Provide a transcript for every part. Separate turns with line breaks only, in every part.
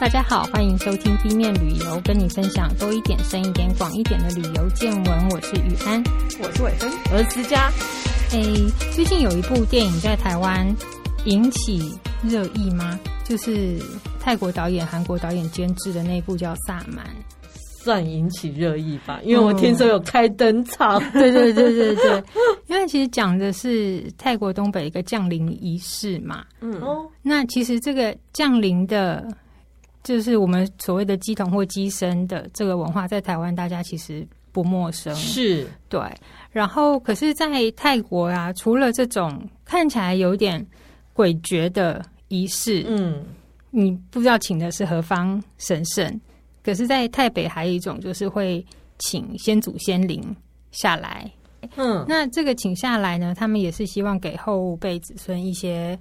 大家好，欢迎收听 B 面旅游，跟你分享多一点、深一点、广一点的旅游见闻。我是雨安，
我是伟芬，
我是思佳。
诶，最近有一部电影在台湾引起热议吗？就是泰国导演、韩国导演监制的那部叫《萨满》，
算引起热议吧？因为我听说有开灯场。
嗯、对对对对对，因为其实讲的是泰国东北一个降临仪式嘛。嗯哦，那其实这个降临的。就是我们所谓的鸡童或鸡生的这个文化，在台湾大家其实不陌生，
是
对。然后，可是，在泰国啊，除了这种看起来有点诡谲的仪式，嗯，你不知道请的是何方神圣。可是，在泰北还有一种，就是会请先祖先灵下来，嗯，那这个请下来呢，他们也是希望给后辈子孙一些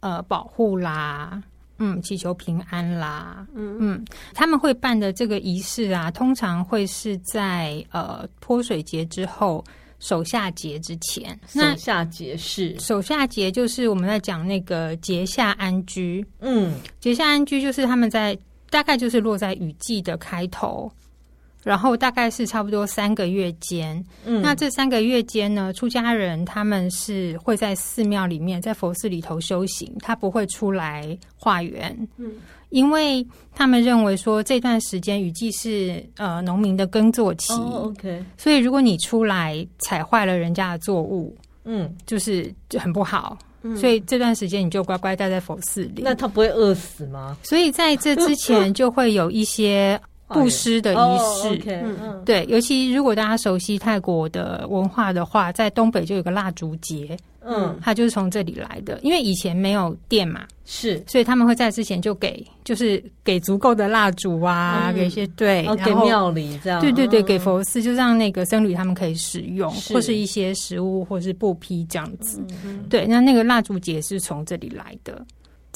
呃保护啦。嗯，祈求平安啦。嗯嗯，他们会办的这个仪式啊，通常会是在呃泼水节之后，手下节之前。
守夏节是
手下节，就是我们在讲那个节下安居。嗯，节下安居就是他们在大概就是落在雨季的开头。然后大概是差不多三个月间，嗯，那这三个月间呢，出家人他们是会在寺庙里面，在佛寺里头修行，他不会出来化缘，嗯，因为他们认为说这段时间雨季是呃农民的耕作期，
哦，OK，
所以如果你出来踩坏了人家的作物，嗯，就是就很不好，嗯，所以这段时间你就乖乖待在佛寺里。
那他不会饿死吗？
所以在这之前就会有一些。布施的仪式，哦 okay, 嗯、对，尤其如果大家熟悉泰国的文化的话，在东北就有个蜡烛节，嗯，它就是从这里来的。因为以前没有电嘛，
是，
所以他们会在之前就给，就是给足够的蜡烛啊，嗯、给一些对，
然后给庙里这样，
对对对，给佛寺，就让那个僧侣他们可以使用，是或是一些食物，或是布匹这样子。嗯、对，那那个蜡烛节是从这里来的。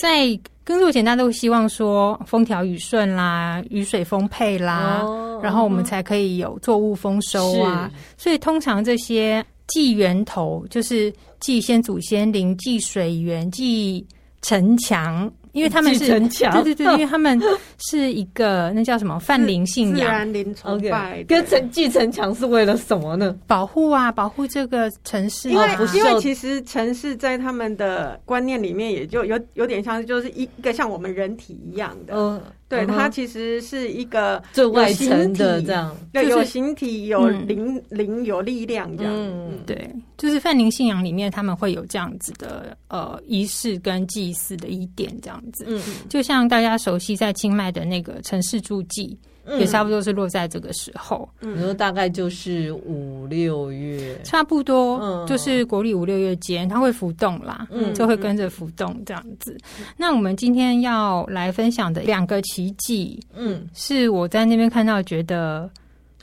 在耕作前，大家都希望说风调雨顺啦，雨水丰沛啦，哦、然后我们才可以有作物丰收啊。所以通常这些祭源头，就是祭先祖先灵、祭水源、祭城墙。因为他们是
城墙，
对对对，因为他们是一个那叫什么泛灵信仰，
自然灵崇拜。
跟城继城墙是为了什么呢？
保护啊，保护这个城市。
因为因为其实城市在他们的观念里面，也就有有点像，就是一个像我们人体一样的。嗯。对，它其实是一个
最外层的这样，
对，有形体，有灵灵，有力量这样。嗯，
对，就是泛灵信仰里面他们会有这样子的呃仪式跟祭祀的一点这样子。嗯，就像大家熟悉在清迈的那个城市住祭。也差不多是落在这个时候，
嗯，然后大概就是五六月，
差不多，嗯，就是国历五六月间，它会浮动啦，嗯，就会跟着浮动这样子。嗯，那我们今天要来分享的两个奇迹，嗯，是我在那边看到觉得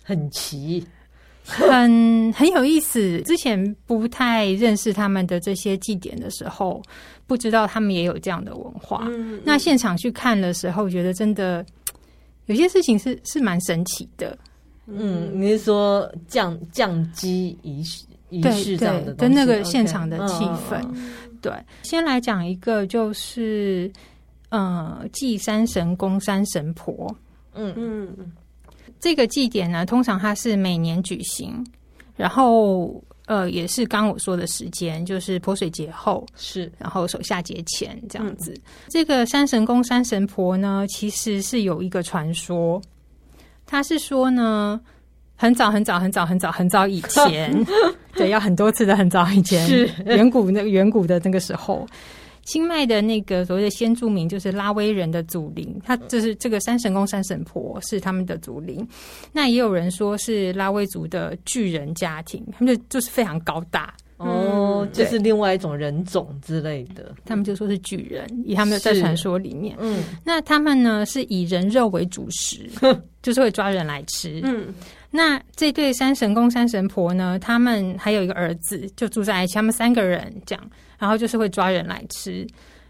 很奇，
很很有意思。之前不太认识他们的这些祭典的时候，不知道他们也有这样的文化。嗯，那现场去看的时候，觉得真的。有些事情是是蛮神奇的，
嗯，你是说降降乩仪式仪式这样的，
跟那个现场的气氛，对。先来讲一个，就是呃，祭山神公、山神婆，嗯嗯，这个祭典呢，通常它是每年举行，然后。呃，也是刚我说的时间，就是泼水节后
是，
然后手下节前这样子。嗯、这个山神公、山神婆呢，其实是有一个传说，他是说呢，很早很早很早很早很早以前，对，要很多次的很早以前，是远古那个远古的那个时候。清迈的那个所谓的先住民就是拉威人的祖灵，他就是这个山神公、山神婆是他们的祖灵。那也有人说是拉威族的巨人家庭，他们就就是非常高大
哦，这、嗯、是另外一种人种之类的。
他们就说是巨人，以他们的在传说里面，嗯，那他们呢是以人肉为主食，就是会抓人来吃。嗯，那这对山神公、山神婆呢，他们还有一个儿子，就住在一起，他们三个人这样。然后就是会抓人来吃。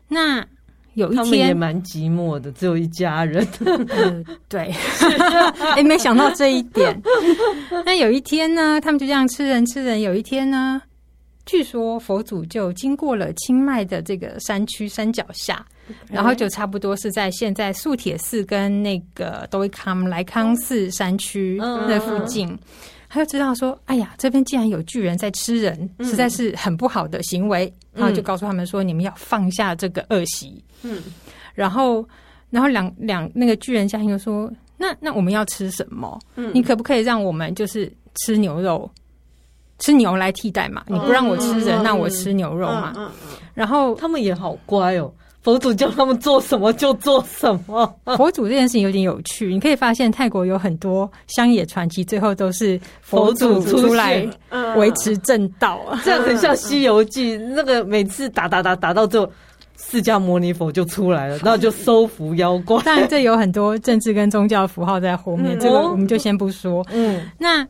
那有一天他们
也蛮寂寞的，只有一家人。
呃、对，哎，没想到这一点。那有一天呢，他们就这样吃人吃人。有一天呢，据说佛祖就经过了清迈的这个山区山脚下，然后就差不多是在现在素铁寺跟那个都会康来康寺山区那附近。他就知道说，哎呀，这边既然有巨人在吃人，实在是很不好的行为。然后就告诉他们说，你们要放下这个恶习。嗯，然后，然后两两那个巨人家庭就说，那那我们要吃什么？嗯，你可不可以让我们就是吃牛肉，吃牛来替代嘛？你不让我吃人，那我吃牛肉嘛？然后
他们也好乖哦。佛祖叫他们做什么就做什么。
佛祖这件事情有点有趣，你可以发现泰国有很多乡野传奇，最后都是佛祖出来维持正道，
这样很像《西游记》那个每次打打打打到最后，释迦牟尼佛就出来了，然后就收服妖怪。
当然，这有很多政治跟宗教符号在后面，这个我们就先不说。嗯，那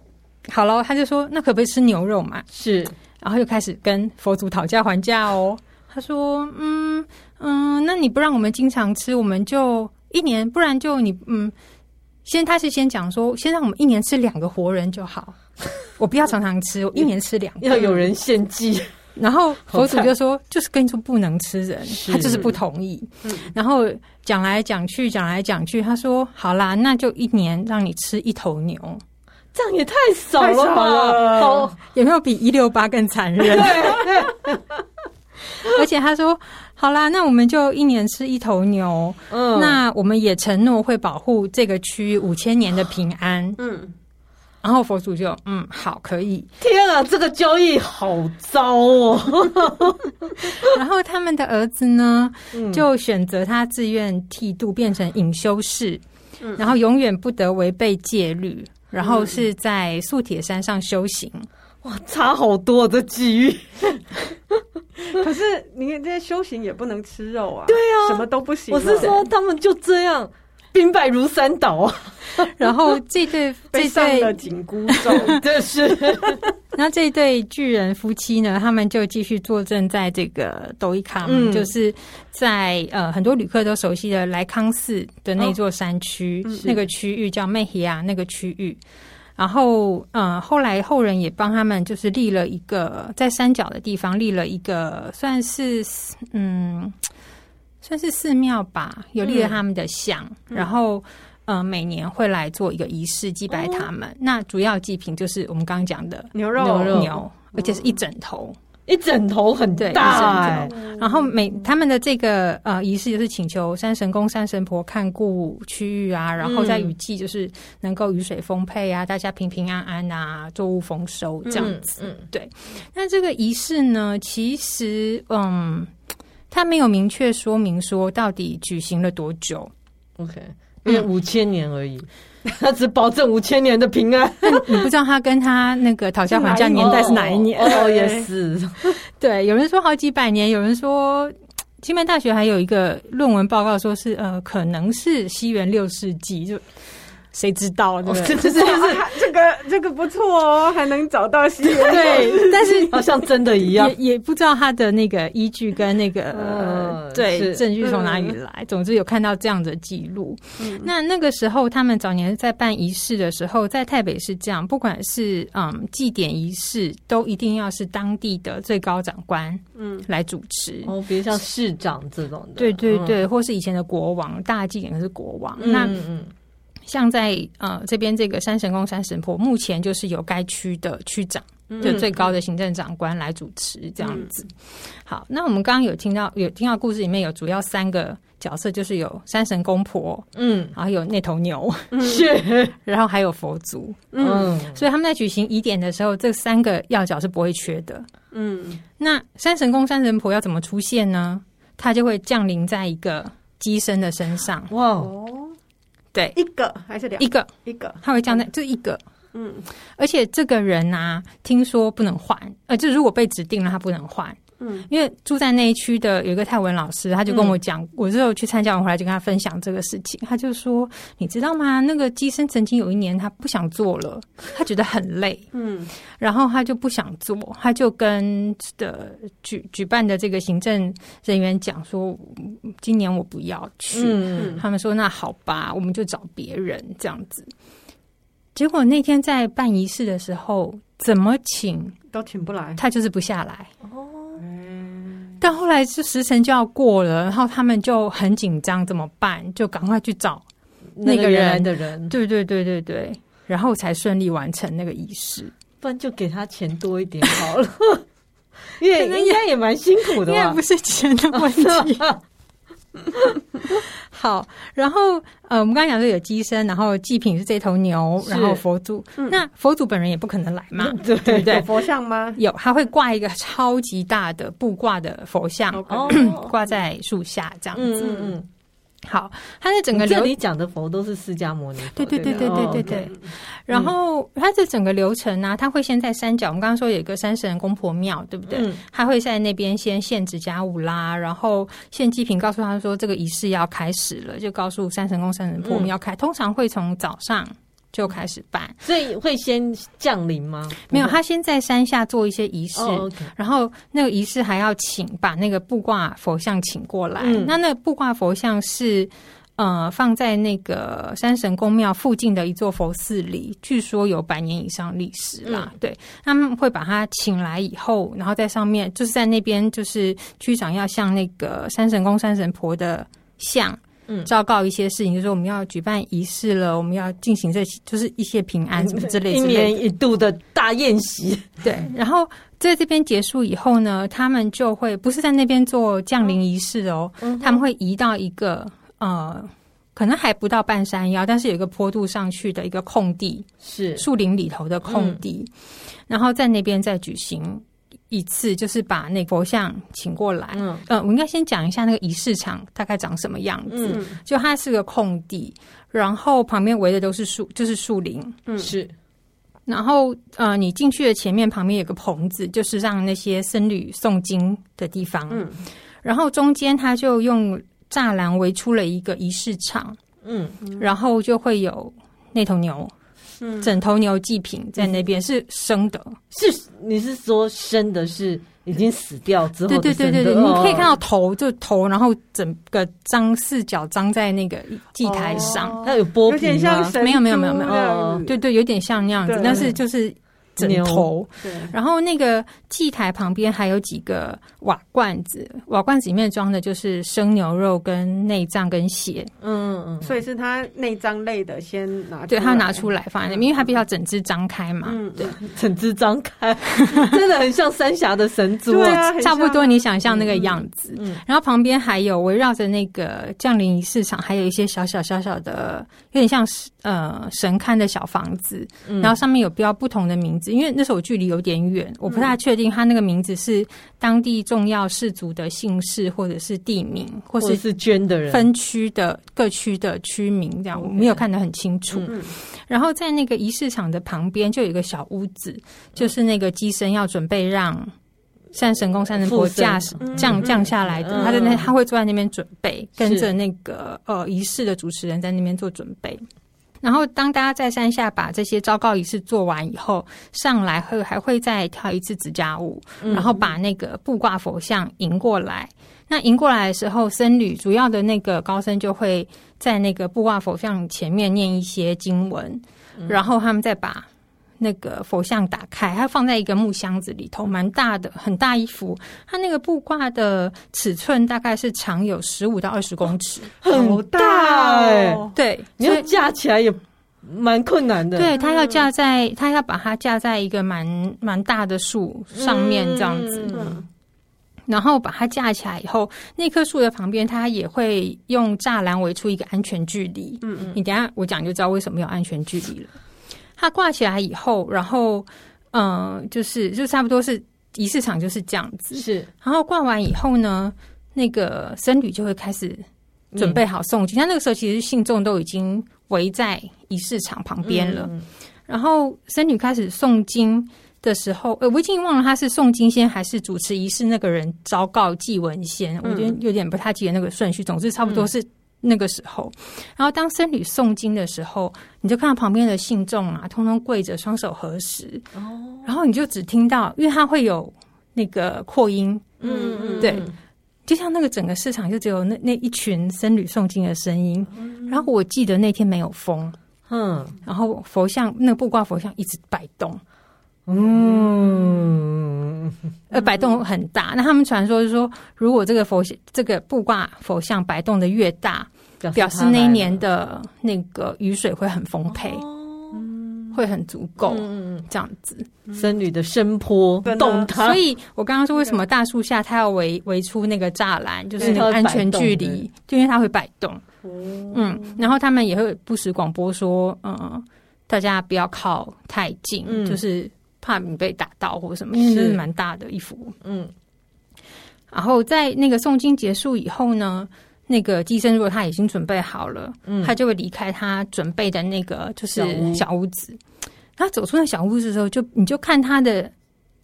好了，他就说，那可不可以吃牛肉嘛？
是，
然后又开始跟佛祖讨价还价哦。他说：“嗯嗯，那你不让我们经常吃，我们就一年，不然就你嗯，先他是先讲说，先让我们一年吃两个活人就好，我不要常常吃，我 一年吃两个，
要有人献祭。
然后佛祖就说，就是跟你说不能吃人，他就是不同意。然后讲来讲去，讲来讲去，他说好啦，那就一年让你吃一头牛，
这样也太少了吧？
好，有没有比一六八更残忍？” 而且他说：“好啦，那我们就一年吃一头牛。嗯，那我们也承诺会保护这个区域五千年的平安。嗯，然后佛祖就嗯好，可以。
天啊，这个交易好糟哦。
然后他们的儿子呢，就选择他自愿剃度，变成隐修士，然后永远不得违背戒律，然后是在素铁山上修行。
哇，差好多的机遇。”
可是你看这些修行也不能吃肉啊，
对啊，
什么都不行。
我是说他们就这样兵败如山倒啊。
然后这对
被上了紧箍咒，
这是。
那这对巨人夫妻呢，他们就继续坐镇在这个都伊卡，嗯、就是在呃很多旅客都熟悉的莱康寺的那座山区，哦、那个区域叫麦希亚那个区域。然后，嗯，后来后人也帮他们，就是立了一个在山脚的地方立了一个，算是嗯，算是寺庙吧，有立了他们的像。嗯、然后，嗯，每年会来做一个仪式祭拜他们。哦、那主要祭品就是我们刚刚讲的
牛肉，
牛肉，而且是一整头。
一枕头很大，
然后每他们的这个呃仪式就是请求山神公、山神婆看顾区域啊，然后在雨季就是能够雨水丰沛啊，大家平平安安啊，作物丰收这样子。嗯，对。那这个仪式呢，其实嗯，他没有明确说明说到底举行了多久。
OK，因为五千年而已。他只保证五千年的平安，
你不知道他跟他那个讨价还价年代是哪一年？
哦，也是。
对，有人说好几百年，有人说清迈大学还有一个论文报告说是呃，可能是西元六世纪就。谁知道？对，
这这个这个不错哦，还能找到西元。
对，但是
好像真的一样，
也也不知道他的那个依据跟那个对证据从哪里来。总之有看到这样的记录。那那个时候，他们早年在办仪式的时候，在台北是这样，不管是嗯祭典仪式，都一定要是当地的最高长官嗯来主持
哦，比如像市长这种的，
对对对，或是以前的国王，大祭典是国王。那嗯。像在呃这边这个山神公、山神婆，目前就是由该区的区长，就最高的行政长官来主持这样子。好，那我们刚刚有听到有听到故事里面有主要三个角色，就是有山神公婆，嗯，然后有那头牛，是，然后还有佛祖，嗯，所以他们在举行仪典的时候，这三个要角是不会缺的。嗯，那山神公、山神婆要怎么出现呢？他就会降临在一个机身的身上。哇。对，
一个还是两个？
一个，
一个，
他会这样的，就一个。嗯，而且这个人啊，听说不能换，呃，就如果被指定了，他不能换。嗯，因为住在那一区的有一个泰文老师，他就跟我讲，嗯、我之后去参加完回来就跟他分享这个事情。他就说，你知道吗？那个机身曾经有一年他不想做了，他觉得很累，嗯，然后他就不想做，他就跟的举举办的这个行政人员讲说，今年我不要去。嗯，他们说那好吧，我们就找别人这样子。结果那天在办仪式的时候，怎么请
都请不来，
他就是不下来。哦，但后来是时辰就要过了，然后他们就很紧张，怎么办？就赶快去找那个人
的人，
对对对对对，然后才顺利完成那个仪式。
不然就给他钱多一点好了，因为应该也蛮辛苦的吧？
应该不是钱的问题。好，然后呃，我们刚刚讲说有机身，然后祭品是这头牛，然后佛祖，嗯、那佛祖本人也不可能来嘛，
对不对，
有佛像吗？
有，他会挂一个超级大的布挂的佛像，挂.在树下这样子。嗯嗯。好，它的整个流
这里讲的佛都是释迦牟尼佛，
对对对对对对对。然后它这整个流程呢、啊，它会先在山脚，我们刚刚说有一个山神公婆庙，对不对？嗯、他会在那边先献指甲舞啦，然后献祭品，告诉他说这个仪式要开始了，就告诉山神公、山神婆我们要开，嗯、通常会从早上。就开始办，
所以会先降临吗？
没有，他先在山下做一些仪式，oh. 然后那个仪式还要请把那个布挂佛像请过来。嗯、那那个布挂佛像是呃放在那个山神公庙附近的一座佛寺里，据说有百年以上历史啦。嗯、对，他们会把他请来以后，然后在上面就是在那边就是区长要向那个山神公、山神婆的像。嗯，昭告一些事情，就是我们要举办仪式了，我们要进行这些，就是一些平安什么 之类的，
一年一度的大宴席。
对，然后在这边结束以后呢，他们就会不是在那边做降临仪式哦，嗯、他们会移到一个呃，可能还不到半山腰，但是有一个坡度上去的一个空地，是树林里头的空地，嗯、然后在那边再举行。一次就是把那佛像请过来，嗯，呃，我应该先讲一下那个仪式场大概长什么样子。嗯，就它是个空地，然后旁边围的都是树，就是树林，嗯，是。然后呃，你进去的前面旁边有个棚子，就是让那些僧侣诵经的地方，嗯。然后中间他就用栅栏围出了一个仪式场，嗯，然后就会有那头牛。整头牛祭品在那边是生的，
是你是说生的是已经死掉之后的？
对对对对对，你可以看到头就头，然后整个张四角张在那个祭台上，
它有剥皮吗？
没有没有没有没有，对对，有点像那样子，但是就是。枕头，对，然后那个祭台旁边还有几个瓦罐子，瓦罐子里面装的就是生牛肉跟内脏跟血，
嗯嗯，所以是他内脏类的先拿，
对他拿出来放在那边，因为他比较整只张开嘛，嗯，对，
整只张开，真的很像三峡的神猪，
对啊，差不多你想象那个样子，嗯，然后旁边还有围绕着那个降临仪式场，还有一些小小小小的，有点像是呃神龛的小房子，然后上面有标不同的名字。因为那时候我距离有点远，我不太确定他那个名字是当地重要氏族的姓氏，或者是地名，或者
是捐的人。
分区的各区的区名，这样我没有看得很清楚。然后在那个仪式场的旁边就有一个小屋子，就是那个机身要准备让善神公、善神婆驾驶降降下来的，他在那他会坐在那边准备，跟着那个呃仪式的主持人在那边做准备。然后，当大家在山下把这些昭告仪式做完以后，上来后还会再跳一次指甲舞，然后把那个布挂佛像迎过来。那迎过来的时候，僧侣主要的那个高僧就会在那个布挂佛像前面念一些经文，然后他们再把。那个佛像打开，它放在一个木箱子里头，蛮大的，很大一幅。它那个布挂的尺寸大概是长有十五到二十公尺，
很大哎、欸。
对，
你要架起来也蛮困难的。
对，它要架在，它要把它架在一个蛮蛮大的树上面这样子，嗯、然后把它架起来以后，那棵树的旁边，它也会用栅栏围出一个安全距离。嗯嗯，你等一下我讲就知道为什么有安全距离了。它挂起来以后，然后，嗯、呃，就是就差不多是仪式场就是这样子。是，然后挂完以后呢，那个僧侣就会开始准备好诵经。他、嗯、那个时候其实信众都已经围在仪式场旁边了。嗯、然后僧侣开始诵经的时候，呃，我已经忘了他是诵经先还是主持仪式那个人昭告祭文先，嗯、我觉得有点不太记得那个顺序。总之，差不多是。那个时候，然后当僧侣诵经的时候，你就看到旁边的信众啊，通通跪着，双手合十。哦，然后你就只听到，因为它会有那个扩音，嗯嗯，对，就像那个整个市场就只有那那一群僧侣诵经的声音。嗯、然后我记得那天没有风，嗯，然后佛像那个布挂佛像一直摆动。嗯，呃，摆动很大。那他们传说是说，如果这个佛这个布挂佛像摆动的越大，表示那一年的那个雨水会很丰沛。会很足够，嗯，这样子，
僧侣的声波动它，
所以我刚刚说为什么大树下它要围围出那个栅栏，就是那个安全距离，就因为它会摆动，嗯，然后他们也会不时广播说，嗯，大家不要靠太近，就是怕你被打到或什么，是蛮大的一幅，嗯，然后在那个诵经结束以后呢。那个寄生如果他已经准备好了，嗯，他就会离开他准备的那个就是小屋。子。他走出那小屋子的时候，就你就看他的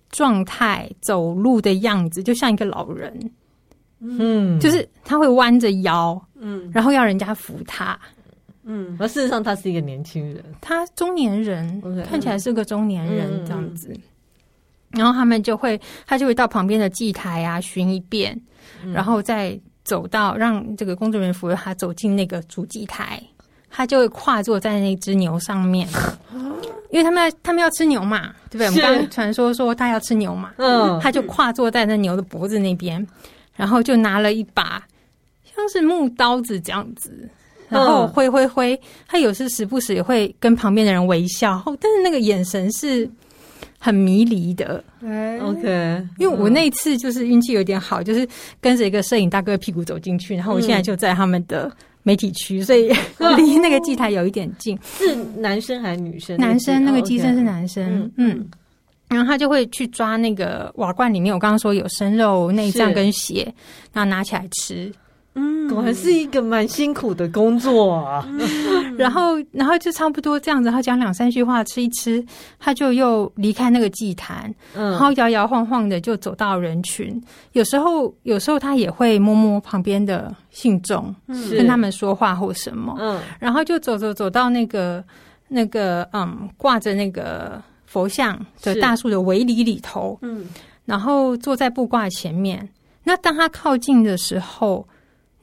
状态、走路的样子，就像一个老人，嗯，就是他会弯着腰，嗯，然后要人家扶他，
嗯，而事实上他是一个年轻人，
他中年人，Okay. 看起来是个中年人这样子。嗯，然后他们就会，他就会到旁边的祭台啊巡一遍，然后再。走到让这个工作人员扶着他走进那个主祭台，他就会跨坐在那只牛上面，因为他们要他们要吃牛嘛，对不对？我们刚刚传说说他要吃牛嘛，嗯，他就跨坐在那牛的脖子那边，然后就拿了一把像是木刀子这样子，然后挥挥挥，他有时时不时也会跟旁边的人微笑，但是那个眼神是。很迷离的
，OK，
因为我那一次就是运气有点好，就是跟着一个摄影大哥屁股走进去，然后我现在就在他们的媒体区，所以 离那个祭台有一点近。
是男生还是女生？
男生，那个机身是男生，嗯，然后他就会去抓那个瓦罐里面，我刚刚说有生肉、内脏跟血，然后拿起来吃。
嗯，果然是一个蛮辛苦的工作啊。
然后，然后就差不多这样子，他讲两三句话，吃一吃，他就又离开那个祭坛，嗯，然后摇摇晃晃的就走到人群。有时候，有时候他也会摸摸旁边的信众，嗯跟他们说话或什么，嗯，然后就走走走到那个那个嗯挂着那个佛像的大树的围篱里头，嗯，然后坐在布挂前面。那当他靠近的时候。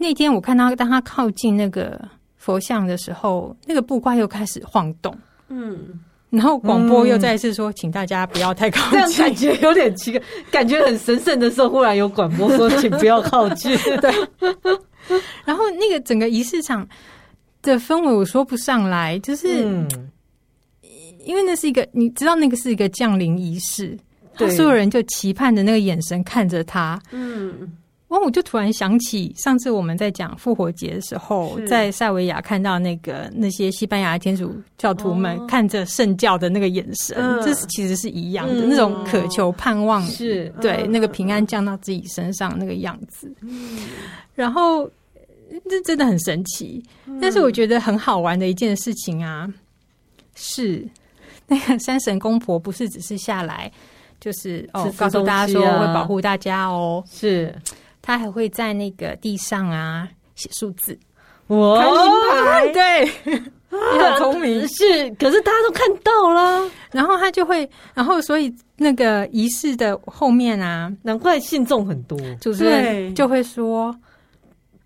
那天我看到，当他靠近那个佛像的时候，那个布挂又开始晃动。嗯，然后广播又再次说，请大家不要太靠近。
这样感觉有点奇怪，感觉很神圣的时候，忽然有广播说，请不要靠近。
对。然后那个整个仪式场的氛围，我说不上来，就是因为那是一个，你知道，那个是一个降临仪式，对，所有人就期盼着那个眼神看着他。嗯。哦，我就突然想起上次我们在讲复活节的时候，在塞维亚看到那个那些西班牙天主教徒们看着圣教的那个眼神，这是其实是一样的那种渴求、盼望，是。对那个平安降到自己身上那个样子。然后这真的很神奇，但是我觉得很好玩的一件事情啊，是那个山神公婆不是只是下来，就是哦告诉大家说会保护大家哦，是。他还会在那个地上啊写数字，
哇，
对，你很聪明，
是，可是大家都看到了，
然后他就会，然后所以那个仪式的后面啊，
难怪信众很多，
主持人就会说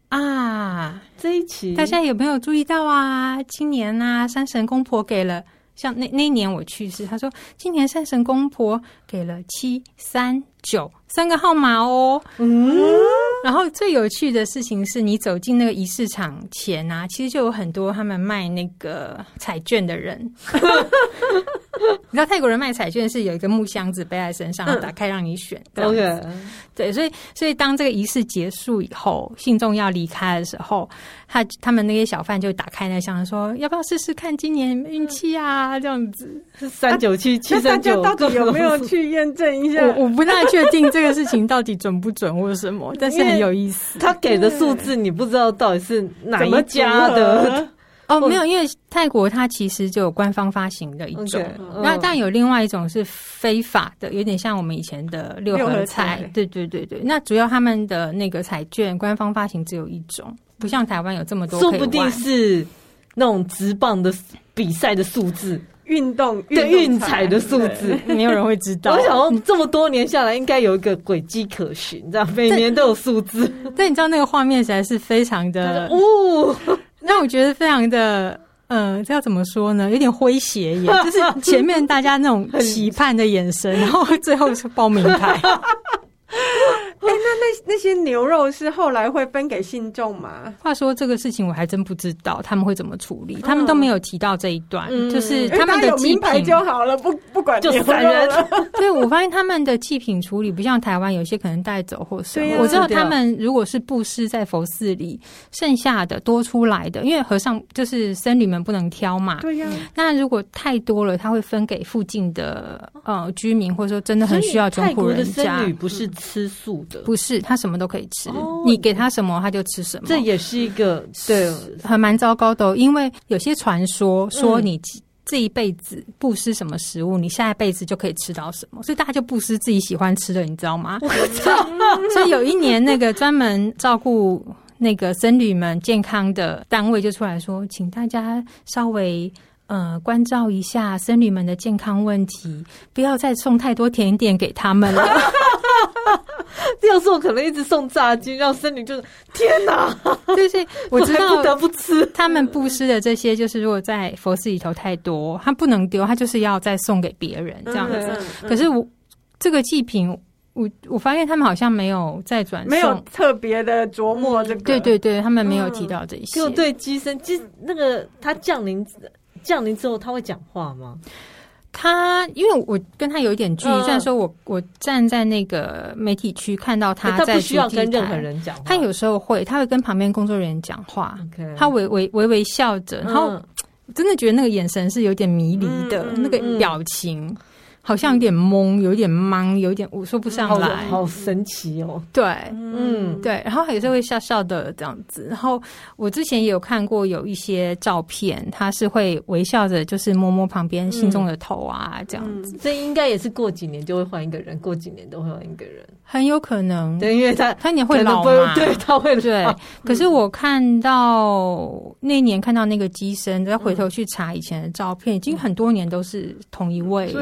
啊，
这一期。
大家有没有注意到啊？今年啊，山神公婆给了。像那那一年我去世，他说今年山神公婆给了七三九三个号码哦。嗯，然后最有趣的事情是你走进那个仪式场前啊，其实就有很多他们卖那个彩券的人。你知道泰国人卖彩券是有一个木箱子背在身上，打开让你选。OK，对，所以所以当这个仪式结束以后，信众要离开的时候，他他们那些小贩就打开那箱子说：“要不要试试看今年运气啊？”这样子
三九七七三九，
到底有没有去验证一下？
我我不太确定这个事情到底准不准或者什么，但是很有意思。
他给的数字你不知道到底是哪一家的。
哦，没有，因为泰国它其实就有官方发行的一种，okay, 那但有另外一种是非法的，有点像我们以前的六合彩。对对对对，那主要他们的那个彩券官方发行只有一种，不像台湾有这么多。
说不定是那种直棒的比赛的数字，
运动
对运彩的数字，
没有人会知道。
我想说，这么多年下来，应该有一个轨迹可循，这样每年都有数字。
但你知道那个画面实在是非常的哦。那我觉得非常的嗯、呃，这要怎么说呢？有点诙谐耶，就是前面大家那种期盼的眼神，然后最后是报名牌。
哎、欸，那那那些牛肉是后来会分给信众吗？
话说这个事情我还真不知道他们会怎么处理，嗯、他们都没有提到这一段，嗯、就是他们的祭品、
欸、就好了，不不管牛肉了。
对，我发现他们的祭品处理不像台湾，有些可能带走或什么。啊、我知道他们如果是布施在佛寺里，剩下的多出来的，因为和尚就是僧侣们不能挑嘛。
对呀、啊。
那如果太多了，他会分给附近的呃居民，或者说真的很需要穷苦人家。
的僧侣不是吃素的。
不是，他什么都可以吃，哦、你给他什么他就吃什么。
这也是一个对，
还蛮糟糕的。因为有些传说说你这一辈子不吃什么食物，嗯、你下一辈子就可以吃到什么，所以大家就不吃自己喜欢吃的，你知道吗？我操！所以有一年，那个专门照顾那个僧侣们健康的单位就出来说，请大家稍微。呃，关照一下僧侣们的健康问题，不要再送太多甜点给他们了。
要是我可能一直送炸鸡，让僧侣就是天哪！
就是 我知道
不得不吃
他们布施的这些，就是如果在佛寺里头太多，他不能丢，他就是要再送给别人这样子。嗯嗯、可是我这个祭品，我我发现他们好像没有再转送，
没有特别的琢磨这个。
对对对，他们没有提到这些。
就对乩身，其实那个他降临。降临之后他会讲话吗？
他因为我跟他有一点距离，虽然说我我站在那个媒体区看到他在，
他不需要跟任何人讲。
他有时候会，他会跟旁边工作人员讲话。他微微微微笑着，然后真的觉得那个眼神是有点迷离的，那个表情。好像有点懵，有点懵，有点我说不上来，
好神奇哦。
对，嗯，对，然后有时候会笑笑的这样子。然后我之前也有看过有一些照片，他是会微笑着，就是摸摸旁边心中的头啊，这样子。
这应该也是过几年就会换一个人，过几年都会换一个人，
很有可能。
对，因为他
他年会老嘛，
对，他会
对。可是我看到那年看到那个机身，再回头去查以前的照片，已经很多年都是同一位。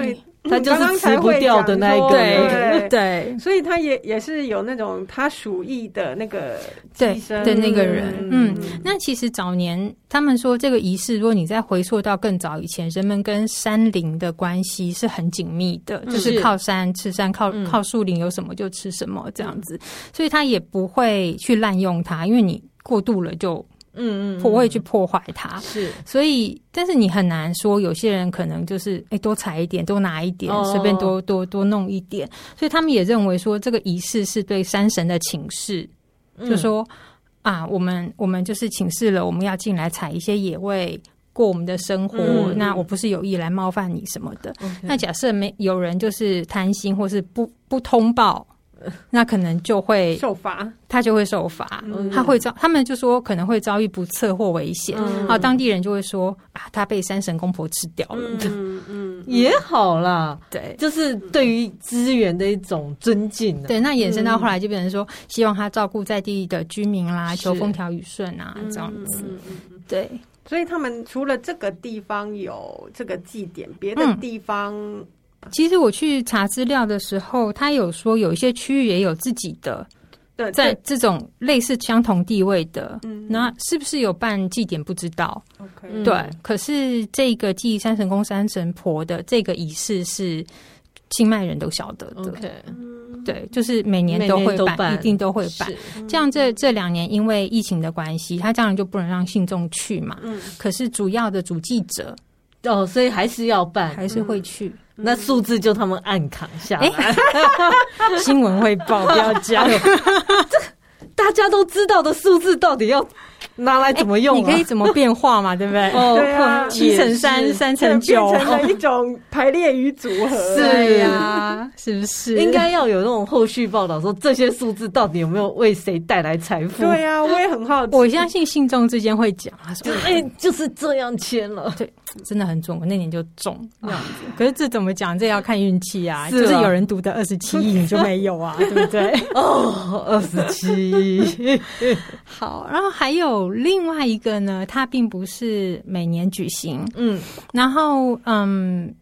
他就是吃不掉的那一个，
对对，
所以他也也是有那种他属意的那个
对的那个人。嗯，那其实早年他们说这个仪式，如果你再回溯到更早以前，人们跟山林的关系是很紧密的，就是靠山吃山，靠靠树林有什么就吃什么这样子，所以他也不会去滥用它，因为你过度了就。嗯嗯，不会去破坏它，是，所以，但是你很难说，有些人可能就是，哎、欸，多采一点，多拿一点，随、哦、便多多多弄一点，所以他们也认为说，这个仪式是对山神的请示，嗯、就说啊，我们我们就是请示了，我们要进来采一些野味过我们的生活，嗯、那我不是有意来冒犯你什么的，嗯、那假设没有人就是贪心或是不不通报。那可能就会
受罚，
他就会受罚，他会遭，他们就说可能会遭遇不测或危险，然后当地人就会说啊，他被山神公婆吃掉了，
嗯嗯，也好啦，对，就是对于资源的一种尊敬，
对，那衍生到后来就变成说，希望他照顾在地的居民啦，求风调雨顺啊，这样子，对，
所以他们除了这个地方有这个祭典，别的地方。
其实我去查资料的时候，他有说有一些区域也有自己的，在这种类似相同地位的，嗯，那是不是有办祭典不知道？OK，对。可是这个祭三神公、三神婆的这个仪式是清迈人都晓得的，OK，对，就是每年都会办，一定都会办。这样这这两年因为疫情的关系，他这样就不能让信众去嘛。嗯，可是主要的主祭者
哦，所以还是要办，
还是会去。
那数字就他们暗扛下来，欸、
新闻会报，不要讲。
这大家都知道的数字，到底要拿来怎么用、啊
欸？你可以怎么变化嘛？对不对？
哦，对啊，
七乘三，三乘九，
变成了一种排列与组合。
是呀、啊，是不是？
应该要有那种后续报道，说这些数字到底有没有为谁带来财富？
对呀、啊，我也很好奇。
我相信信众之间会讲，他说：“
哎、欸，就是这样签了。”对。
真的很准，我那年就中这样子。可是这怎么讲？这要看运气啊！就是有人读的二十七亿，你就没有啊，对不对？
哦，二十七亿。
好，然后还有另外一个呢，它并不是每年举行。嗯，然后嗯，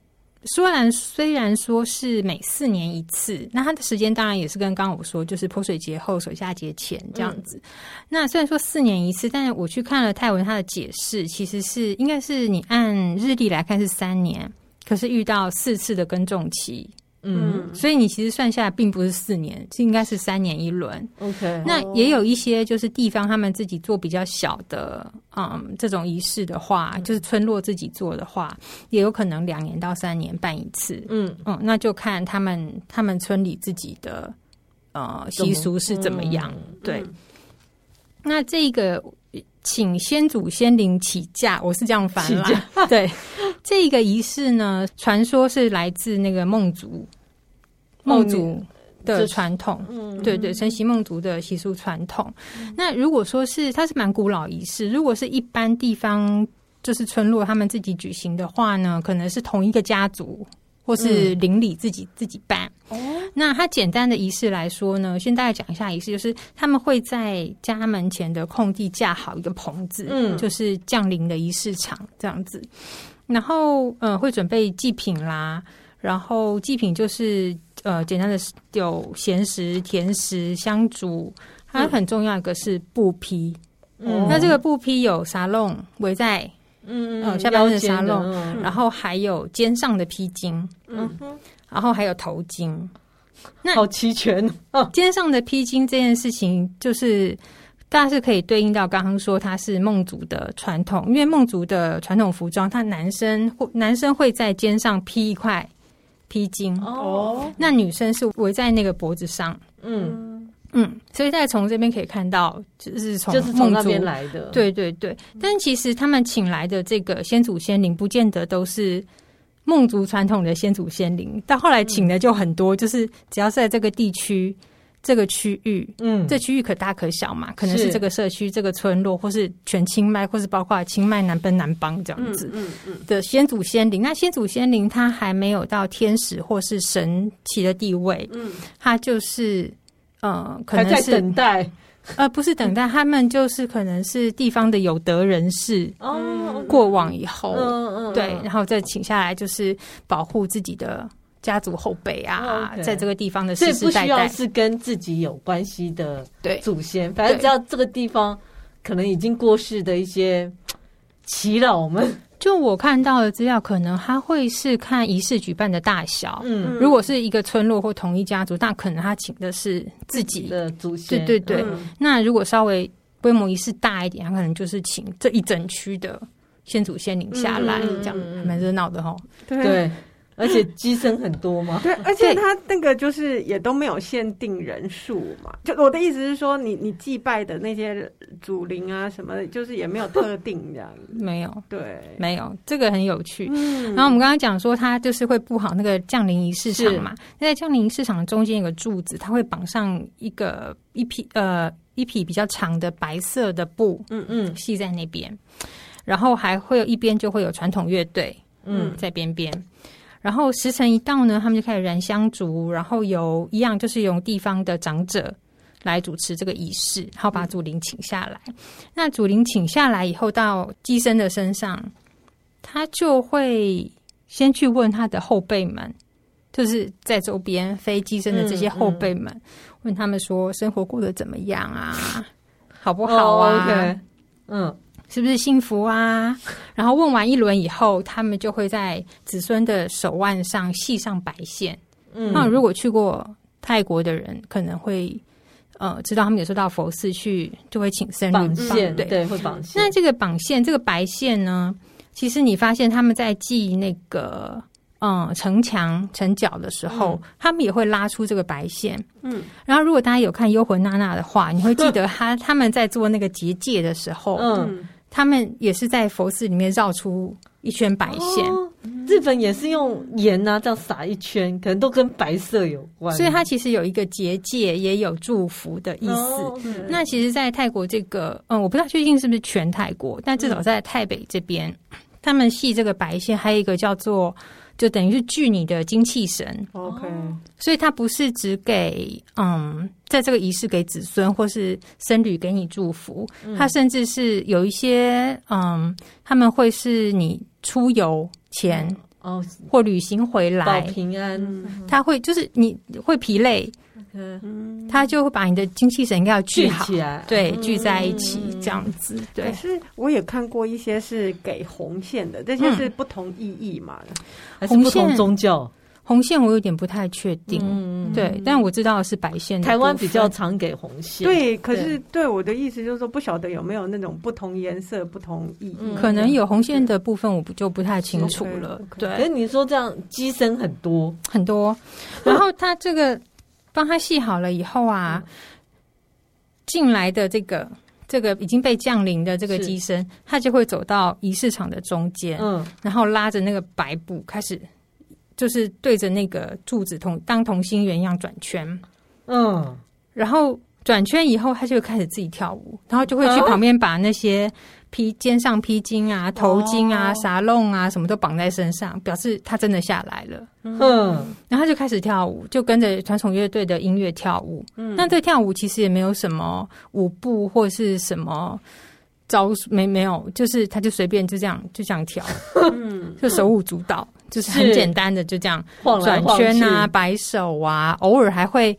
虽然虽然说是每四年一次，那它的时间当然也是跟刚刚我说，就是泼水节后、水下节前这样子。嗯、那虽然说四年一次，但是我去看了泰文它的解释，其实是应该是你按日历来看是三年，可是遇到四次的耕种期。嗯，所以你其实算下来并不是四年，是应该是三年一轮。OK，那也有一些就是地方他们自己做比较小的，嗯，这种仪式的话，嗯、就是村落自己做的话，也有可能两年到三年办一次。嗯嗯，那就看他们他们村里自己的呃习俗是怎么样。嗯、对，嗯、那这个请先祖先灵起驾，我是这样翻啦。对。这个仪式呢，传说是来自那个孟族，孟族的传统，嗯，对对，承袭孟族的习俗传统。嗯、那如果说是它是蛮古老仪式，如果是一般地方就是村落他们自己举行的话呢，可能是同一个家族或是邻里自己、嗯、自己办。哦，那它简单的仪式来说呢，先大概讲一下仪式，就是他们会在家门前的空地架好一个棚子，嗯，就是降临的仪式场这样子。然后，呃，会准备祭品啦。然后祭品就是，呃，简单的有咸食、甜食、香烛，还有很重要一个是布匹。嗯，那这个布匹有沙龙围在，嗯嗯，呃，下半身的沙龙，嗯、然后还有肩上的披巾，嗯哼，然后还有头巾。那
好齐全哦！
肩上的披巾这件事情就是。大家是可以对应到刚刚说它是孟族的传统，因为孟族的传统服装，他男生会男生会在肩上披一块披巾哦，那女生是围在那个脖子上，嗯嗯，所以大家从这边可以看到，就是从这边来的，对对对。但其实他们请来的这个先祖先灵，不见得都是孟族传统的先祖先灵，到后来请的就很多，就是只要是在这个地区。这个区域，嗯，这区域可大可小嘛，可能是这个社区、是这个村落，或是全清迈，或是包括清迈南奔南邦这样子，嗯嗯的先祖先灵。嗯嗯、那先祖先灵他还没有到天使或是神奇的地位，嗯，他就是呃，可能
在等待，
呃，不是等待，他们就是可能是地方的有德人士哦，过往以后，嗯嗯，对，然后再请下来就是保护自己的。家族后辈啊，Okay. 在这个地方的世世代代，
不需要是跟自己有关系的祖先，反正只要这个地方可能已经过世的一些耆老们，
就我看到的资料，可能他会是看仪式举办的大小。嗯，如果是一个村落或同一家族，那可能他请的是自己的祖先。对对对，嗯、那如果稍微规模仪式大一点，他可能就是请这一整区的先祖先领下来，嗯、这样蛮热闹的哈。
对。对而且机身很多吗？
对，而且他那个就是也都没有限定人数嘛。就我的意思是说你，你你祭拜的那些祖灵啊什么的，就是也没有特定这样子。
没有，
对，
没有，这个很有趣。嗯，然后我们刚刚讲说，他就是会布好那个降临仪式场嘛。那在降临仪式场中间有个柱子，它会绑上一个一匹呃一匹比较长的白色的布，嗯嗯，系在那边。然后还会有一边就会有传统乐队，嗯，在边边。然后时辰一到呢，他们就开始燃香烛，然后有一样就是用地方的长者来主持这个仪式，然后把祖灵请下来。嗯、那祖灵请下来以后，到乩身的身上，他就会先去问他的后辈们，就是在周边非机身的这些后辈们，嗯嗯、问他们说生活过得怎么样啊，好不好啊？哦 okay、嗯。是不是幸福啊？然后问完一轮以后，他们就会在子孙的手腕上系上白线。嗯，那如果去过泰国的人，可能会呃知道，他们有时候到佛寺去，就会请僧侣绑线，对对，会绑线。那这个绑线，这个白线呢，其实你发现他们在系那个嗯城墙城角的时候，嗯、他们也会拉出这个白线。嗯，然后如果大家有看《幽魂娜娜》的话，你会记 得他他们在做那个结界的时候，嗯。他们也是在佛寺里面绕出一圈白线。哦，
日本也是用盐啊，这样撒一圈，可能都跟白色有关。
所以它其实有一个结界，也有祝福的意思。哦，那其实，在泰国这个，嗯，我不知道究竟是不是全泰国，但至少在泰北这边，嗯，他们系这个白线，还有一个叫做。就等于是聚你的精气神，OK，所以它不是只给嗯，在这个仪式给子孙或是僧侣给你祝福，它甚至是有一些嗯，他们会是你出游前哦，或旅行回来。
保平安，
他会就是你会疲累，嗯，他就会把你的精气神要聚好
起来，
对，聚在一起这样子。对，
可是我也看过一些是给红线的，这些是不同意义嘛？
还是不同宗教？
红线我有点不太确定，嗯，对，但我知道是白线。
台湾比较常给红线，
对，可是对我的意思就是说，不晓得有没有那种不同颜色、不同意义，
可能有红线的部分，我不就不太清楚了。对，
可是你说这样机身很多
很多，然后它这个帮他系好了以后啊，进来的这个这个已经被降临的这个机身，他就会走到仪式场的中间，嗯，然后拉着那个白布开始。就是对着那个柱子同当同心圆一样转圈，嗯，然后转圈以后，他就开始自己跳舞，然后就会去旁边把那些披肩上披巾啊、头巾啊、啥弄啊什么都绑在身上，表示他真的下来了。嗯，然后他就开始跳舞，就跟着传统乐队的音乐跳舞。嗯，那这跳舞其实也没有什么舞步或是什么。招没没有，就是他就随便就这样就这样跳，嗯，就手舞足蹈，就是很简单的就这样转圈啊、摆手啊，偶尔还会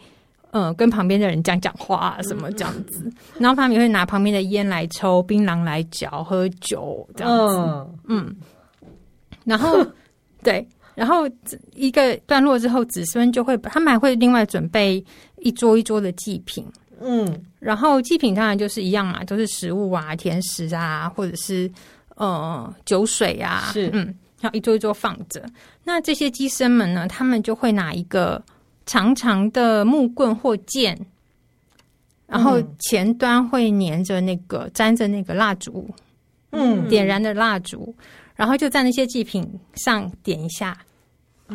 嗯、呃、跟旁边的人讲讲话啊什么这样子，然后他们也会拿旁边的烟来抽，槟榔来嚼，喝酒这样子，嗯，然后 对，然后一个段落之后，子孙就会他们还会另外准备一桌一桌的祭品。嗯，然后祭品当然就是一样嘛，都是食物啊、甜食啊，或者是呃酒水啊，是。嗯，然后一桌一桌放着。那这些鸡生们呢，他们就会拿一个长长的木棍或剑，然后前端会粘着那个粘着那个蜡烛，嗯，点燃的蜡烛，然后就在那些祭品上点一下，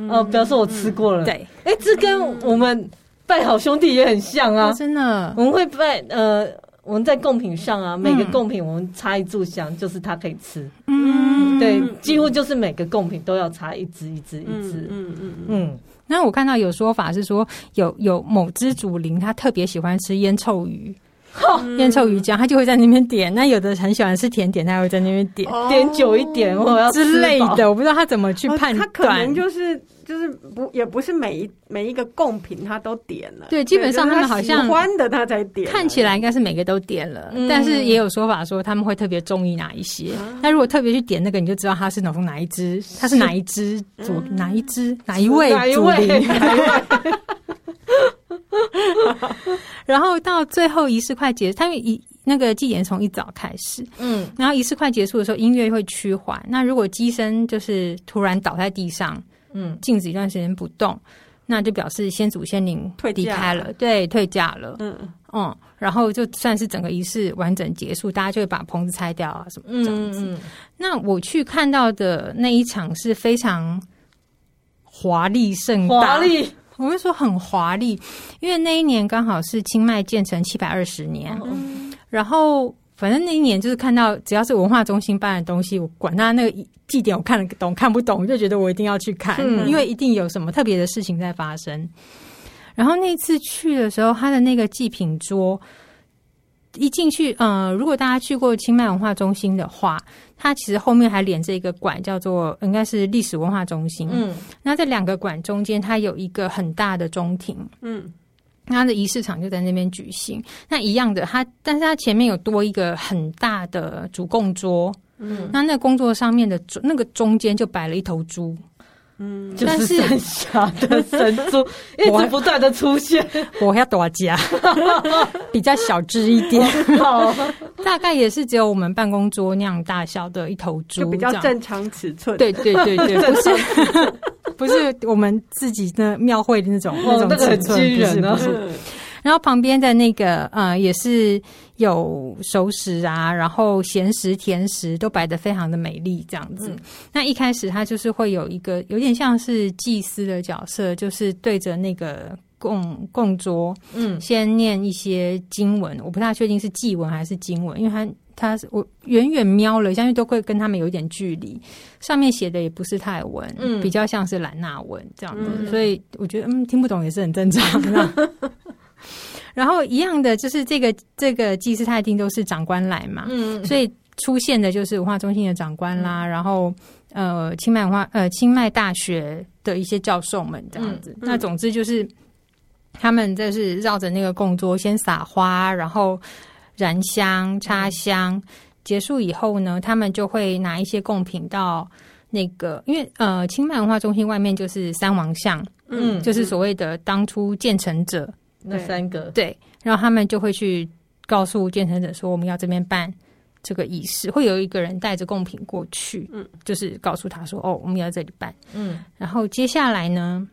哦，表示我吃过了。
对，
哎，这跟我们。拜好兄弟也很像啊，
真的。
我们会拜呃，我们在贡品上啊，每个贡品我们插一炷香，就是他可以吃。嗯，对，几乎就是每个贡品都要插一支一支一支。嗯嗯
嗯。那我看到有说法是说，有有某只主灵他特别喜欢吃烟臭鱼，烟臭鱼酱，他就会在那边点。那有的很喜欢吃甜点，他会在那边点
点久一点，或者
之类的。我不知道他怎么去判断，他
可能就是。就是不，也不是每一每一个贡品他都点了。
对，基本上他们好像
喜欢的他才点。
看起来应该是每个都点了，嗯、但是也有说法说他们会特别中意哪一些。那、啊、如果特别去点那个，你就知道他是哪从哪一支，他是哪一支主哪一支哪一位主灵。然后到最后仪式快结束，他们一那个祭典从一早开始，嗯，然后仪式快结束的时候，音乐会趋缓。那如果机身就是突然倒在地上。嗯，静止一段时间不动，那就表示先祖先灵退离开了，对，退嫁了。嗯。嗯，然后就算是整个仪式完整结束，大家就会把棚子拆掉啊，什么这样子。嗯、那我去看到的那一场是非常华丽盛大，华丽，我会说很华丽，因为那一年刚好是清迈建成七百二十年，嗯、然后。反正那一年就是看到只要是文化中心办的东西，我管他那个地点我看得懂看不懂，就觉得我一定要去看，嗯、因为一定有什么特别的事情在发生。然后那次去的时候，他的那个祭品桌一进去，嗯、呃，如果大家去过清迈文化中心的话，它其实后面还连着一个馆，叫做应该是历史文化中心。嗯，那这两个馆中间，它有一个很大的中庭。嗯。他的仪式场就在那边举行，那一样的，他但是他前面有多一个很大的主供桌，嗯，那那个供桌上面的那个中间就摆了一头猪，嗯，
就是剩下的神猪 一直不断的出现，
我要多加，比较小只一点，好，大概也是只有我们办公桌那样大小的一头猪，
就比较正常尺寸，
对对对对，不是。不是我们自己的庙会的那种那种尺寸，不是不是。然后旁边的那个呃，也是有熟食啊，然后咸食、甜食都摆得非常的美丽，这样子。那一开始他就是会有一个有点像是祭司的角色，就是对着那个供供桌，嗯，先念一些经文，我不太确定是祭文还是经文，因为他。他是我远远瞄了，相信都会跟他们有一点距离。上面写的也不是泰文，嗯，比较像是兰纳文这样的，嗯、所以我觉得嗯听不懂也是很正常的。然后一样的就是这个这个祭祀他一定都是长官来嘛，嗯，所以出现的就是文化中心的长官啦，嗯、然后呃清迈文化呃清迈大学的一些教授们这样子。那总之就是他们就是绕着那个供桌先撒花，然后燃香插香，结束以后呢，他们就会拿一些贡品到那个，因为呃清迈文化中心外面就是三王像，嗯，就是所谓的当初建成者
那三个，
对，然后他们就会去告诉建成者说，我们要这边办。这个仪式会有一个人带着贡品过去，嗯，就是告诉他说：“哦，我们要在这里办。”嗯，然后接下来呢，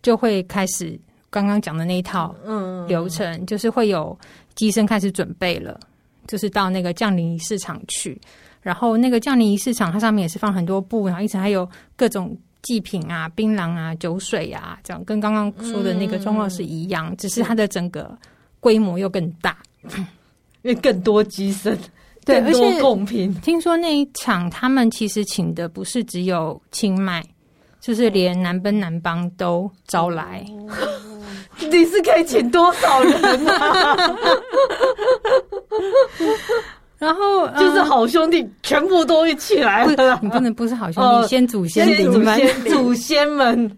就会开始刚刚讲的那一套嗯流程，嗯、就是会有乩身开始准备了，就是到那个降临仪式场去。然后那个降临仪式场，它上面也是放很多布，然后一直还有各种祭品啊、槟榔啊、酒水啊，这样跟刚刚说的那个状况是一样，嗯、只是它的整个规模又更大，
因为更多机身。
对，而且贡品。听说那一场他们其实请的不是只有清迈，就是连南奔南邦都招来。
你是可以请多少人啊？
然后
就是好兄弟全部都一起来了。
你不能不是好兄弟，先祖先
祖先祖先们。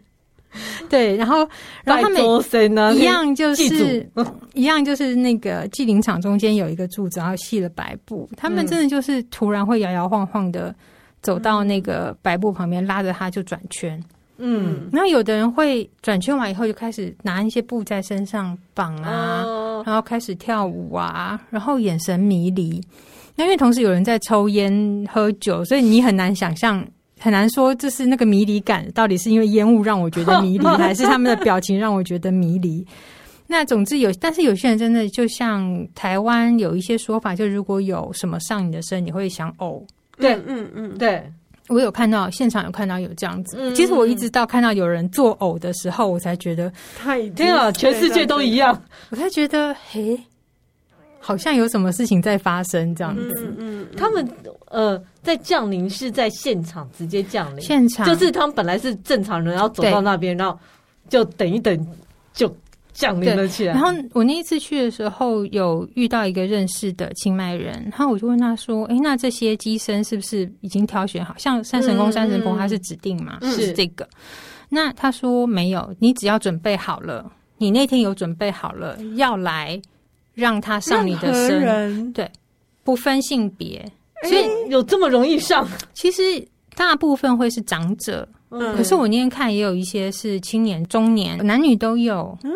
对，然后，然后他们一样就是 一样就是那个祭灵场中间有一个柱子，然后系了白布。他们真的就是突然会摇摇晃晃的走到那个白布旁边，拉着他就转圈。嗯，然后有的人会转圈完以后就开始拿一些布在身上绑啊，然后开始跳舞啊，然后眼神迷离。那因为同时有人在抽烟喝酒，所以你很难想象。很难说，这是那个迷离感，到底是因为烟雾让我觉得迷离，还是他们的表情让我觉得迷离？那总之有，但是有些人真的就像台湾有一些说法，就如果有什么上你的身，你会想呕。
对，嗯嗯，对，
我有看到现场有看到有这样子。嗯、其实我一直到看到有人作呕的时候，我才觉得
太天啊，全世界都一样，
我才觉得嘿。好像有什么事情在发生这样子。
嗯，嗯，他们呃，在降临是在现场直接降临，
现场。
就是他们本来是正常人，然后走到那边，然后就等一等就降临了起来。
然后我那一次去的时候，有遇到一个认识的清迈人，然后我就问他说：“哎，那这些机身是不是已经挑选好？像三神宫、三神宫，他是指定嘛？嗯、是这个？那他说没有，你只要准备好了，你那天有准备好了要来。”让他上你的身，对，不分性别，
所以有这么容易上？
其实大部分会是长者，嗯，可是我那天看也有一些是青年、中年，男女都有，嗯，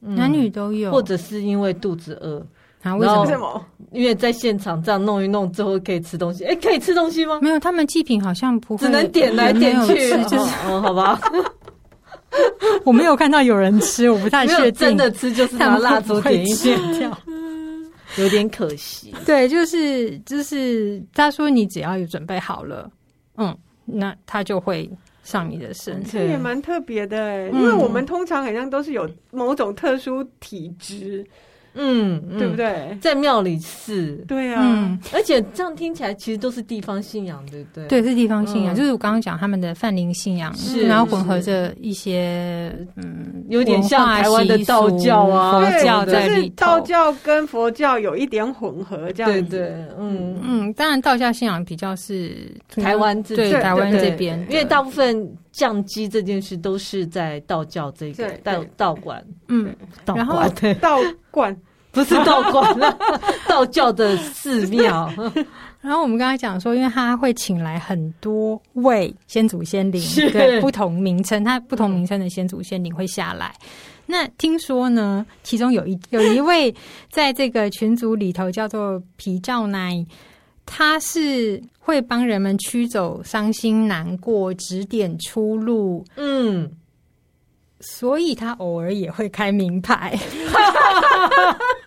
男女都有，
或者是因为肚子饿
啊？为什么？
因为在现场这样弄一弄之后可以吃东西，哎，可以吃东西吗？
没有，他们祭品好像不会，
只能点来点去，
就是
哦，好吧。
我没有看到有人吃，我不太确定。
真的吃就是拿蜡烛点一点掉，有点可惜。
对，就是就是，他说你只要有准备好了，嗯，那他就会上你的身。
这也蛮特别的，欸，因为我们通常好像都是有某种特殊体质。嗯，对不对？
在庙里是，
对啊，嗯，
而且这样听起来其实都是地方信仰，对不对？
对，是地方信仰，就是我刚刚讲他们的泛灵信仰，是然后混合着一些嗯，
有点像台湾的道教啊，
佛教在里头，
道教跟佛教有一点混合，这样
对对，嗯。
嗯，当然道教信仰比较是
台湾
对台湾这边，
因为大部分降乩这件事都是在道教这个道道馆，
嗯，
道馆。道观。
不是道观了，道教的寺庙。
然后我们刚才讲说，因为他会请来很多位先祖先灵，对不同名称，他不同名称的先祖先灵会下来。嗯、那听说呢，其中有一有一位在这个群组里头叫做皮照奶，他是会帮人们驱走伤心难过，指点出路。嗯。所以他偶尔也会开名牌，我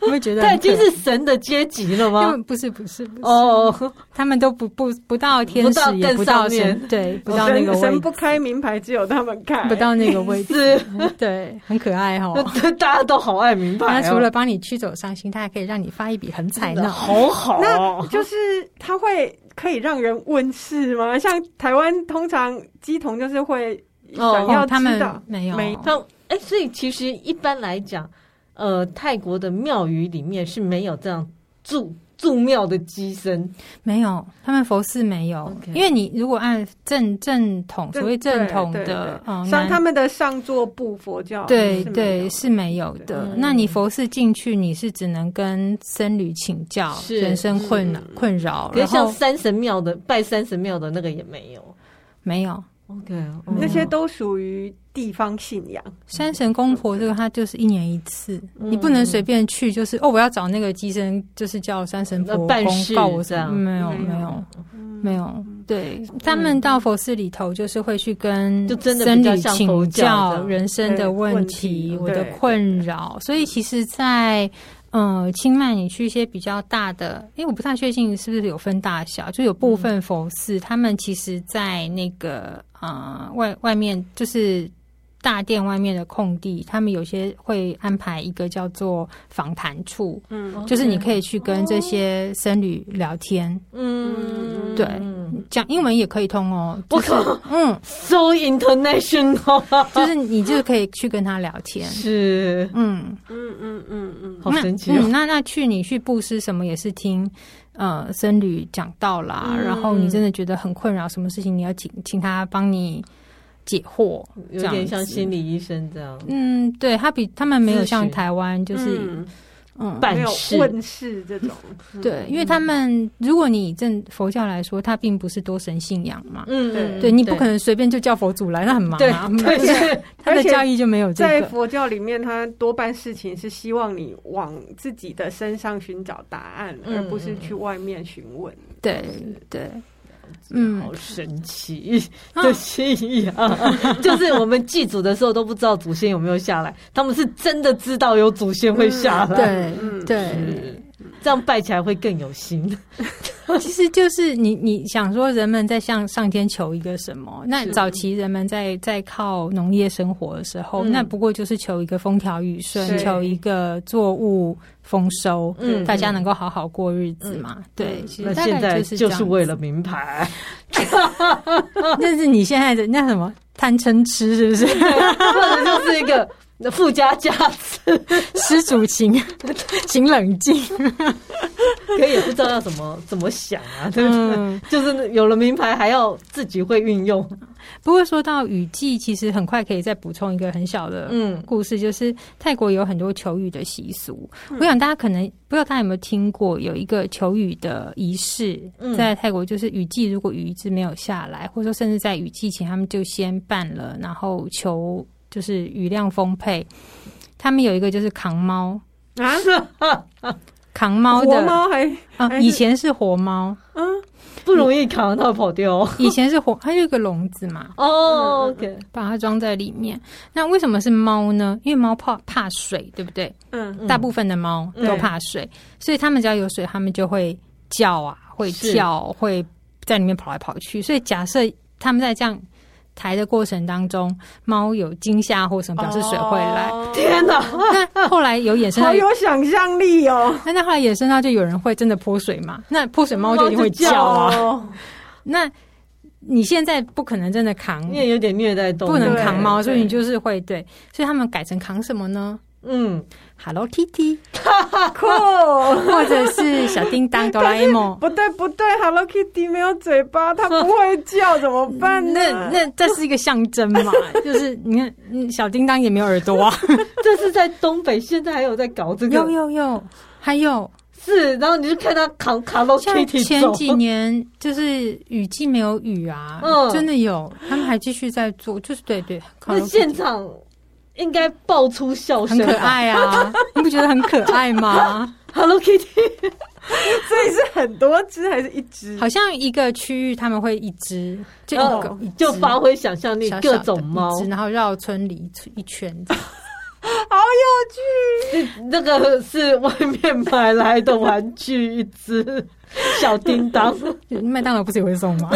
会觉得
他已经是神的阶级了吗？
不是不是不是哦，他们都不不不到天使，也不到神，对，不到那个位置。
神不开名牌，只有他们开，
不到那个位置，对，很可爱哈。
大家都好爱名牌。
他除了帮你驱走伤心，他还可以让你发一笔横财呢，
好好。
那就是他会可以让人问世吗？像台湾通常鸡童就是会。想要、哦、
他们没有，
没他哎，所以其实一般来讲，呃，泰国的庙宇里面是没有这样住住庙的机身，
没有，他们佛寺没有，Okay. 因为你如果按正正统，所谓正统的，嗯，
像他们的上座部佛教，
对对是没有的。嗯、那你佛寺进去，你是只能跟僧侣请教，人生困困扰。
可是像三神庙的拜三神庙的那个也没有，
没有。
OK，
那些都属于地方信仰。
山神公婆这个，它就是一年一次，你不能随便去。就是哦，我要找那个机身，就是叫山神婆
办事
告我这样。没有，没有，没有。对，他们到佛寺里头，就是会去跟僧侣请教人生的问题，我的困扰。所以，其实，在嗯，清迈你去一些比较大的，因为我不太确定是不是有分大小，就有部分佛寺，他们其实，在那个。啊、呃，外外面就是大殿外面的空地，他们有些会安排一个叫做访谈处，嗯，就是你可以去跟这些僧侣聊天，嗯，对，讲英文也可以通哦，不可，嗯
，so international，
就是你就是可以去跟他聊天，
是，
嗯。
嗯嗯嗯嗯，好神奇、哦。
嗯，那那去你去布施什么也是听。呃，僧侣讲道啦，嗯、然后你真的觉得很困扰，什么事情你要请请他帮你解惑，
有点像心理医生这样。
嗯，对他比他们没有像台湾就是。嗯。
嗯，办事。问世这种，
对，因为他们如果你以正佛教来说，他并不是多神信仰嘛，
嗯，对，
对你不可能随便就叫佛祖来，那很忙啊，
对，
他的教义就没有这个。
在佛教里面，他多半事情是希望你往自己的身上寻找答案，而不是去外面询问。
对，对。
嗯，好神奇的信仰，啊、就是我们祭祖的时候都不知道祖先有没有下来，他们是真的知道有祖先会下来。
嗯、对，对，
这样拜起来会更有心。
其实就是你你想说，人们在向上天求一个什么？那早期人们在在靠农业生活的时候，那不过就是求一个风调雨顺，求一个作物丰收，嗯，大家能够好好过日子嘛。对，
那现在就是为了名牌。
那是你现在的那什么贪嗔痴是不是？
或者就是一个。那附加价值，
施主请请 冷静，
可也不知道要怎么怎么想啊，对不对？嗯、就是有了名牌还要自己会运用。
不过说到雨季，其实很快可以再补充一个很小的嗯故事，嗯、就是泰国有很多求雨的习俗。嗯、我想大家可能不知道大家有没有听过，有一个求雨的仪式，在泰国就是雨季如果雨一直没有下来，或者说甚至在雨季前，他们就先办了，然后求。就是雨量丰沛，他们有一个就是扛猫啊，扛猫的
活猫还
啊，以前是活猫，
嗯，
不容易扛，它跑掉。
以前是活，它有一个笼子嘛，
哦，OK，
把它装在里面。那为什么是猫呢？因为猫怕怕水，对不对？嗯，大部分的猫都怕水，所以它们只要有水，它们就会叫啊，会叫，会在里面跑来跑去。所以假设他们在这样。抬的过程当中，猫有惊吓或什么，表示水会来。
哦、天哪！
那后来有衍生，好
有想象力哦。
那那后来衍生到就有人会真的泼水嘛？那泼水猫就一定会叫啊。哦、那你现在不可能真的扛，
你也有点虐待动物，
不能扛猫，所以你就是会对。所以他们改成扛什么呢？
嗯
，Hello Kitty，
酷
或者是小叮当哆啦 A 梦。
不对不对，Hello Kitty 没有嘴巴，它不会叫，怎么办呢？
那那这是一个象征嘛？就是你看，小叮当也没有耳朵啊。
这是在东北，现在还有在搞这个。
有有有，还有
是，然后你就看他扛 Hello Kitty。
前几年就是雨季没有雨啊，嗯，真的有，他们还继续在做，就是对对，
那现场。应该爆出笑声，
很可爱啊！你不觉得很可爱吗
？Hello Kitty，
所以是很多只还是一只？
好像一个区域他们会一只，就一个，
就发挥想象力，各种猫，
然后绕村里一圈，
好有趣。
那个是外面买来的玩具，一只小叮当。
麦当劳不是也会送吗？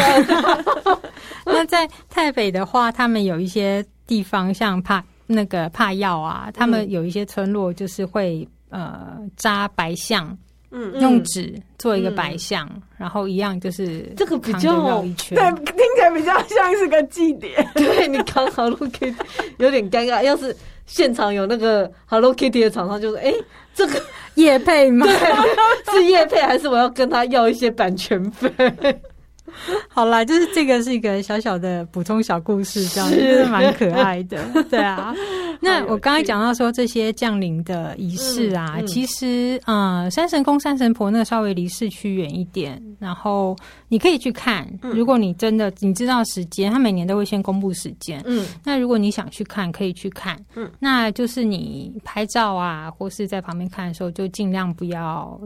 那在泰北的话，他们有一些地方像怕。那个怕药啊，他们有一些村落就是会、嗯、呃扎白象，嗯，用纸做一个白象，嗯、然后一样就是
这个比较
对，听起来比较像是个祭典。
对，你刚好都可以有点尴尬。要是现场有那个 Hello Kitty 的厂商，就说：“哎，这个
叶配吗？
对，是叶配还是我要跟他要一些版权费？”
好啦，就是这个是一个小小的补充小故事，这样子是蛮可爱的。对啊，那我刚才讲到说这些降临的仪式啊，嗯嗯、其实呃，山神公、山神婆那个稍微离市区远一点，然后你可以去看。如果你真的你知道时间，他每年都会先公布时间。嗯，那如果你想去看，可以去看。嗯，那就是你拍照啊，或是在旁边看的时候，就尽量不要。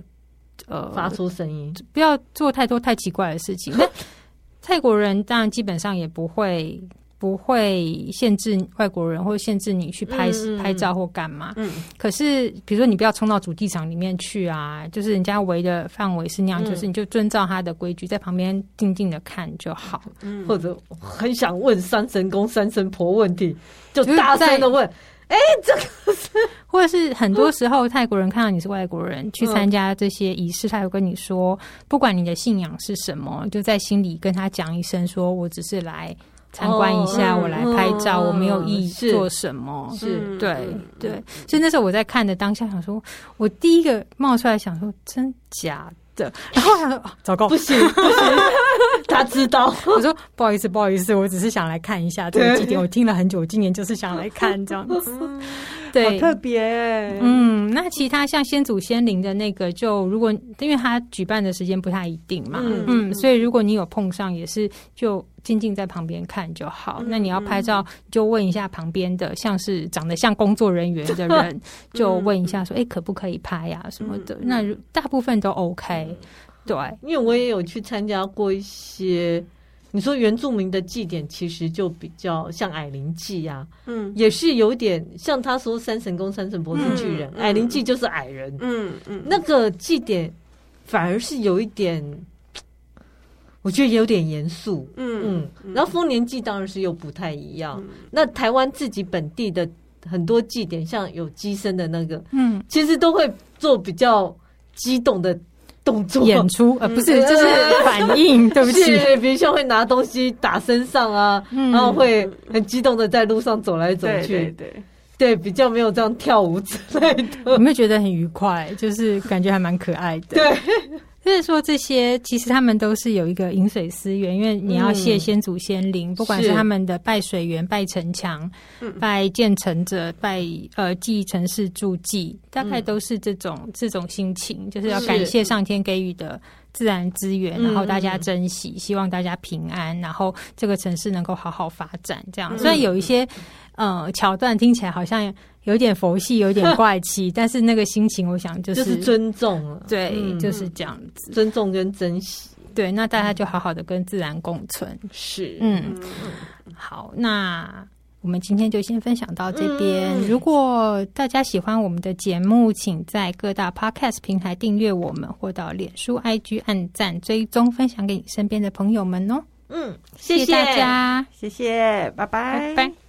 呃，发出声音，
不要做太多太奇怪的事情。那 泰国人当然基本上也不会不会限制外国人，或者限制你去拍、嗯、拍照或干嘛。嗯，可是比如说你不要冲到主机场里面去啊，就是人家围的范围是那样，嗯、就是你就遵照他的规矩，在旁边静静的看就好。
嗯，或者很想问三神公、三神婆问题，就大声的问。哎，这个是，
或者是很多时候泰国人看到你是外国人、嗯、去参加这些仪式，他会跟你说，不管你的信仰是什么，就在心里跟他讲一声，说我只是来参观一下，哦、我来拍照，嗯、我没有意做什么。是，是对对。所以那时候我在看的当下，想说，我第一个冒出来想说，真假的？然后想说，啊、糟糕，
不行不行。他知道，
我说不好意思，不好意思，我只是想来看一下这个祭典。我听了很久，我今年就是想来看这样子。对，
好特别、欸。
嗯，那其他像先祖先灵的那个，就如果因为他举办的时间不太一定嘛，嗯，嗯，所以如果你有碰上，也是就静静在旁边看就好。嗯、那你要拍照，就问一下旁边的，像是长得像工作人员的人，就问一下说，哎、欸，可不可以拍呀、啊、什么的？嗯、那大部分都 OK。对，
因为我也有去参加过一些，你说原住民的祭典，其实就比较像矮灵祭呀，嗯，也是有点像他说三神公、三神婆是巨人，嗯、矮灵祭就是矮人，嗯嗯，那个祭典反而是有一点，我觉得有点严肃，嗯嗯，然后丰年祭当然是又不太一样，嗯、那台湾自己本地的很多祭典，像有鸡身的那个，嗯，其实都会做比较激动的。动作
演出呃，不是，就是 反应。对不起，
比如像会拿东西打身上啊，然后会很激动的在路上走来走去，对对，比较没有这样跳舞之类的。
有没有觉得很愉快？就是感觉还蛮可爱的。
对。
就是说，这些其实他们都是有一个饮水思源，因为你要谢先祖先灵，嗯、不管是他们的拜水源、拜城墙、嗯、拜建成者、拜呃祭城市助祭，大概都是这种、嗯、这种心情，就是要感谢上天给予的自然资源，然后大家珍惜，嗯、希望大家平安，然后这个城市能够好好发展。这样，虽然有一些呃桥段听起来好像。有点佛系，有点怪气，但是那个心情，我想就是，
就是尊重了，
对，嗯、就是这样子，
尊重跟珍惜，
对，那大家就好好的跟自然共存，
是，
嗯，好，那我们今天就先分享到这边。嗯、如果大家喜欢我们的节目，请在各大 Podcast 平台订阅我们，或到脸书、IG 按赞、追踪、分享给你身边的朋友们哦。
嗯，
谢谢大家，
谢谢，拜拜，
拜拜。